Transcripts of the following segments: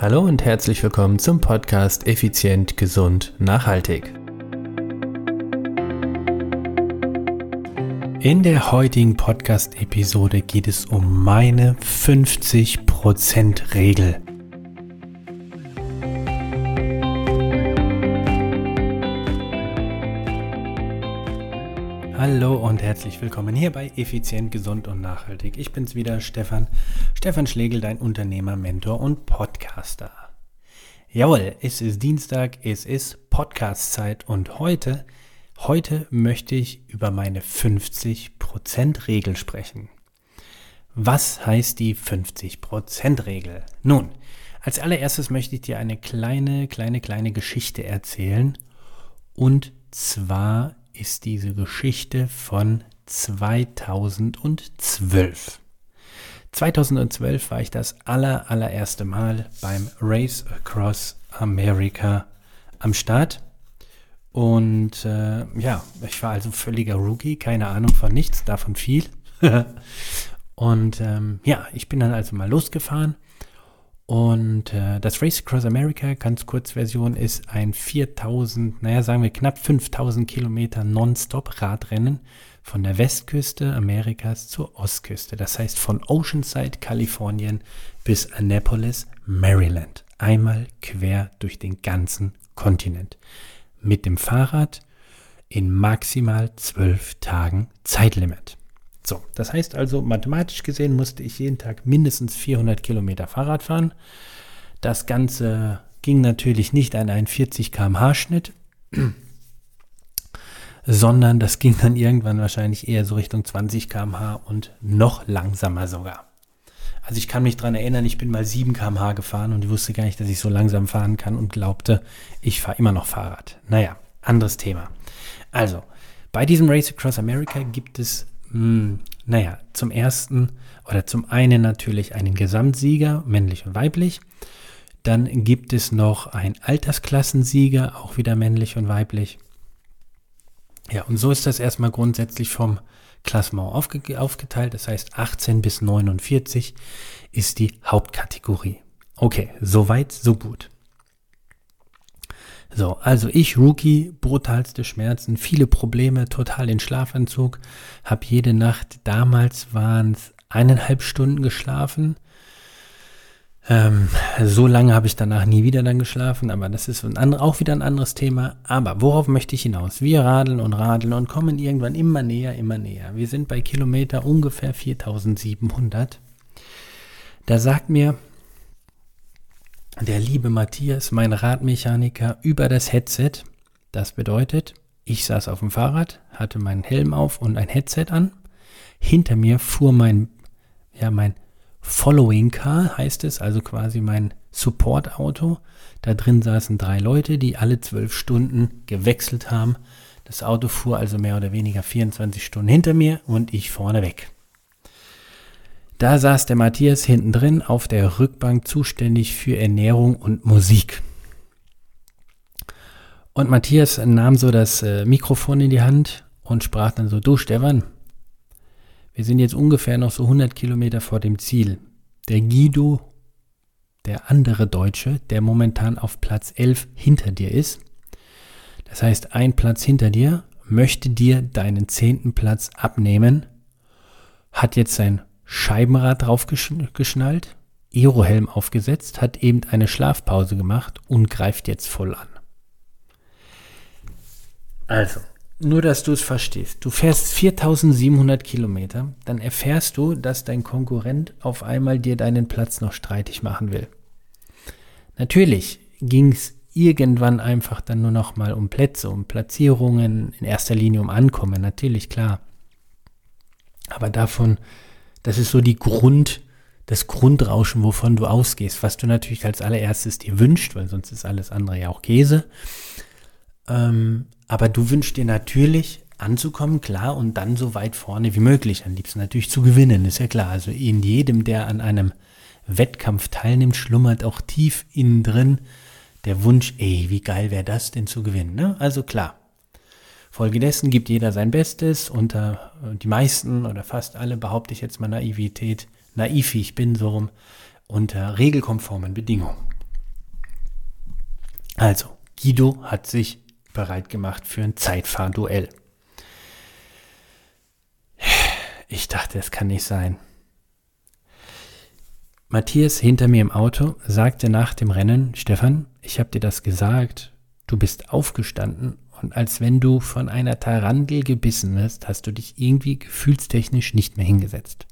Hallo und herzlich willkommen zum Podcast Effizient, Gesund, Nachhaltig. In der heutigen Podcast-Episode geht es um meine 50%-Regel. Hallo und herzlich willkommen hier bei Effizient, Gesund und Nachhaltig. Ich bin's wieder, Stefan. Stefan Schlegel, dein Unternehmer, Mentor und Podcaster. Jawohl, es ist Dienstag, es ist Podcast-Zeit und heute, heute möchte ich über meine 50%-Regel sprechen. Was heißt die 50%-Regel? Nun, als allererstes möchte ich dir eine kleine, kleine, kleine Geschichte erzählen. Und zwar ist diese Geschichte von 2012. 2012 war ich das aller, allererste Mal beim Race Across America am Start. Und äh, ja, ich war also völliger Rookie, keine Ahnung von nichts, davon viel. und ähm, ja, ich bin dann also mal losgefahren und äh, das Race Across America, ganz kurz Version, ist ein 4000, naja, sagen wir knapp 5000 Kilometer Nonstop-Radrennen von der Westküste Amerikas zur Ostküste. Das heißt von Oceanside, Kalifornien bis Annapolis, Maryland. Einmal quer durch den ganzen Kontinent. Mit dem Fahrrad in maximal zwölf Tagen Zeitlimit. So, das heißt also, mathematisch gesehen musste ich jeden Tag mindestens 400 Kilometer Fahrrad fahren. Das Ganze ging natürlich nicht an einen 40 km/h Schnitt, sondern das ging dann irgendwann wahrscheinlich eher so Richtung 20 km/h und noch langsamer sogar. Also ich kann mich daran erinnern, ich bin mal 7 km/h gefahren und ich wusste gar nicht, dass ich so langsam fahren kann und glaubte, ich fahre immer noch Fahrrad. Naja, anderes Thema. Also, bei diesem Race Across America gibt es hm, naja, zum ersten oder zum einen natürlich einen Gesamtsieger, männlich und weiblich. Dann gibt es noch einen Altersklassensieger, auch wieder männlich und weiblich. Ja, und so ist das erstmal grundsätzlich vom Klassement aufge aufgeteilt. Das heißt, 18 bis 49 ist die Hauptkategorie. Okay, soweit, so gut. So, also ich, Rookie, brutalste Schmerzen, viele Probleme, total in Schlafanzug, habe jede Nacht, damals waren es eineinhalb Stunden geschlafen. Ähm, so lange habe ich danach nie wieder dann geschlafen, aber das ist ein, auch wieder ein anderes Thema. Aber worauf möchte ich hinaus? Wir radeln und radeln und kommen irgendwann immer näher, immer näher. Wir sind bei Kilometer ungefähr 4700. Da sagt mir der liebe Matthias, mein Radmechaniker, über das Headset. Das bedeutet, ich saß auf dem Fahrrad, hatte meinen Helm auf und ein Headset an. Hinter mir fuhr mein, ja, mein Following Car, heißt es, also quasi mein Support-Auto. Da drin saßen drei Leute, die alle zwölf Stunden gewechselt haben. Das Auto fuhr also mehr oder weniger 24 Stunden hinter mir und ich vorne weg. Da saß der Matthias hinten drin auf der Rückbank zuständig für Ernährung und Musik. Und Matthias nahm so das äh, Mikrofon in die Hand und sprach dann so, du Stefan, wir sind jetzt ungefähr noch so 100 Kilometer vor dem Ziel. Der Guido, der andere Deutsche, der momentan auf Platz 11 hinter dir ist, das heißt ein Platz hinter dir, möchte dir deinen zehnten Platz abnehmen, hat jetzt sein Scheibenrad draufgeschnallt, Aerohelm aufgesetzt, hat eben eine Schlafpause gemacht und greift jetzt voll an. Also, nur dass du es verstehst. Du fährst 4700 Kilometer, dann erfährst du, dass dein Konkurrent auf einmal dir deinen Platz noch streitig machen will. Natürlich ging es irgendwann einfach dann nur noch mal um Plätze, um Platzierungen, in erster Linie um Ankommen, natürlich klar. Aber davon das ist so die Grund, das Grundrauschen, wovon du ausgehst, was du natürlich als allererstes dir wünscht, weil sonst ist alles andere ja auch Käse. Ähm, aber du wünschst dir natürlich anzukommen, klar, und dann so weit vorne wie möglich. Am liebsten natürlich zu gewinnen, ist ja klar. Also in jedem, der an einem Wettkampf teilnimmt, schlummert auch tief innen drin der Wunsch, ey, wie geil wäre das denn zu gewinnen. Ne? Also klar, Folgedessen gibt jeder sein Bestes. Unter äh, die meisten oder fast alle behaupte ich jetzt mal Naivität, naiv wie ich bin, so rum, unter regelkonformen Bedingungen. Also, Guido hat sich bereit gemacht für ein Zeitfahrduell. Ich dachte, es kann nicht sein. Matthias hinter mir im Auto sagte nach dem Rennen, Stefan, ich habe dir das gesagt, du bist aufgestanden und als wenn du von einer Tarantel gebissen wirst, hast du dich irgendwie gefühlstechnisch nicht mehr hingesetzt.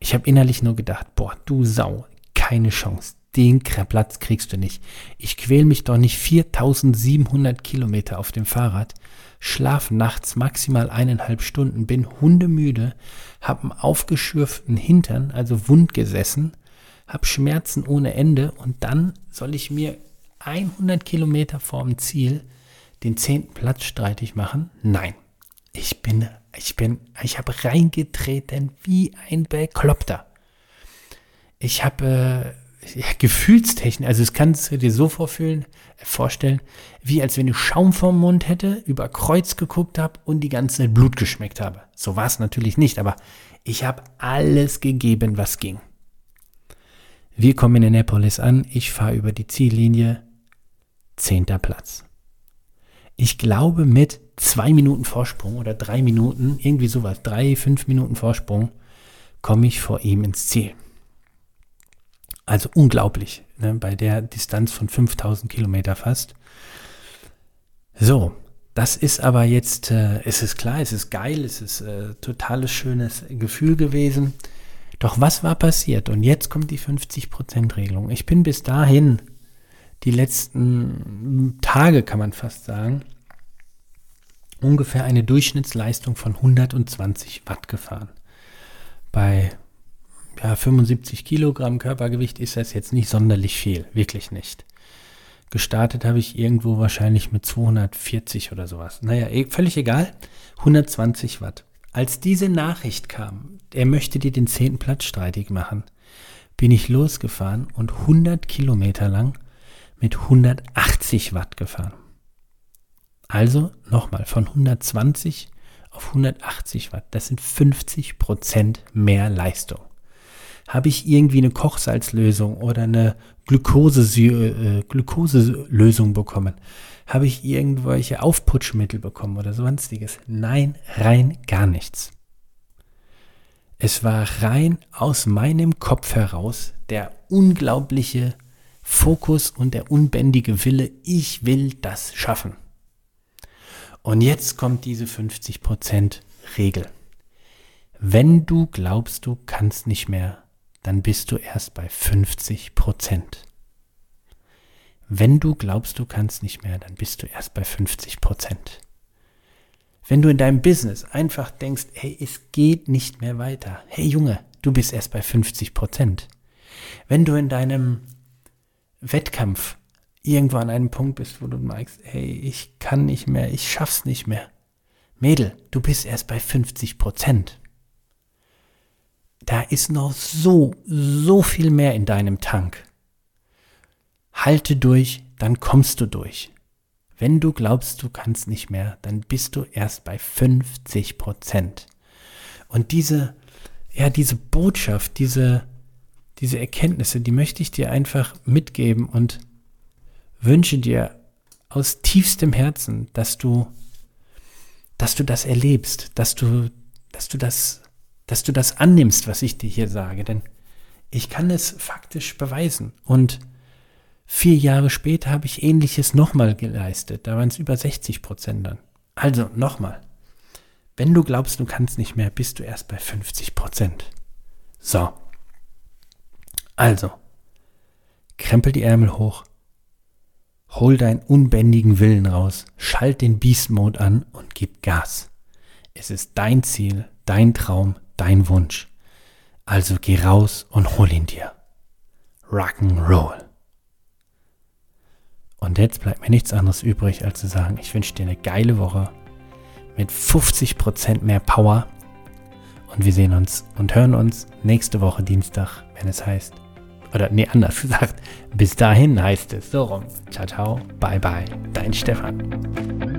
Ich habe innerlich nur gedacht, boah, du Sau, keine Chance. Den Platz kriegst du nicht. Ich quäl mich doch nicht 4700 Kilometer auf dem Fahrrad, schlaf nachts maximal eineinhalb Stunden, bin hundemüde, hab einen aufgeschürften Hintern, also wund gesessen, hab Schmerzen ohne Ende und dann soll ich mir 100 Kilometer vorm Ziel den zehnten Platz streitig machen? Nein. Ich bin, ich bin, ich habe reingetreten wie ein Bekloppter. Ich habe äh, ja, Gefühlstechnik, also es kannst du dir so vorfühlen, vorstellen, wie als wenn ich Schaum vorm Mund hätte, über Kreuz geguckt habe und die ganze Zeit Blut geschmeckt habe. So war es natürlich nicht, aber ich habe alles gegeben, was ging. Wir kommen in Annapolis an, ich fahre über die Ziellinie, zehnter Platz. Ich glaube mit zwei Minuten Vorsprung oder drei Minuten, irgendwie sowas, drei, fünf Minuten Vorsprung, komme ich vor ihm ins Ziel. Also unglaublich, ne, bei der Distanz von 5000 Kilometer fast. So, das ist aber jetzt, äh, es ist klar, es ist geil, es ist äh, totales schönes Gefühl gewesen. Doch was war passiert? Und jetzt kommt die 50%-Regelung. Ich bin bis dahin, die letzten Tage kann man fast sagen, ungefähr eine Durchschnittsleistung von 120 Watt gefahren. Bei ja, 75 Kilogramm Körpergewicht ist das jetzt nicht sonderlich viel, wirklich nicht. Gestartet habe ich irgendwo wahrscheinlich mit 240 oder sowas. Naja, eh, völlig egal. 120 Watt. Als diese Nachricht kam, er möchte dir den zehnten Platz streitig machen, bin ich losgefahren und 100 Kilometer lang mit 180 Watt gefahren. Also nochmal von 120 auf 180 Watt. Das sind 50 Prozent mehr Leistung. Habe ich irgendwie eine Kochsalzlösung oder eine Glukose, äh, Glukoselösung bekommen? Habe ich irgendwelche Aufputschmittel bekommen oder sonstiges? Nein, rein gar nichts. Es war rein aus meinem Kopf heraus der unglaubliche Fokus und der unbändige Wille, ich will das schaffen. Und jetzt kommt diese 50% Regel. Wenn du glaubst, du kannst nicht mehr, dann bist du erst bei 50% wenn du glaubst, du kannst nicht mehr, dann bist du erst bei 50 Prozent. Wenn du in deinem Business einfach denkst, hey, es geht nicht mehr weiter. Hey Junge, du bist erst bei 50 Prozent. Wenn du in deinem Wettkampf irgendwo an einem Punkt bist, wo du merkst, hey, ich kann nicht mehr, ich schaff's nicht mehr. Mädel, du bist erst bei 50 Prozent. Da ist noch so, so viel mehr in deinem Tank. Halte durch, dann kommst du durch. Wenn du glaubst, du kannst nicht mehr, dann bist du erst bei 50 Prozent. Und diese, ja, diese Botschaft, diese, diese Erkenntnisse, die möchte ich dir einfach mitgeben und wünsche dir aus tiefstem Herzen, dass du, dass du das erlebst, dass du, dass du das, dass du das annimmst, was ich dir hier sage, denn ich kann es faktisch beweisen und Vier Jahre später habe ich ähnliches nochmal geleistet. Da waren es über 60 Prozent dann. Also nochmal. Wenn du glaubst, du kannst nicht mehr, bist du erst bei 50 Prozent. So. Also. Krempel die Ärmel hoch. Hol deinen unbändigen Willen raus. Schalt den Beast Mode an und gib Gas. Es ist dein Ziel, dein Traum, dein Wunsch. Also geh raus und hol ihn dir. Rock'n'Roll. Und jetzt bleibt mir nichts anderes übrig, als zu sagen, ich wünsche dir eine geile Woche mit 50% mehr Power. Und wir sehen uns und hören uns nächste Woche Dienstag, wenn es heißt, oder nee, anders gesagt, bis dahin heißt es so rum. Ciao, ciao, bye, bye, dein Stefan.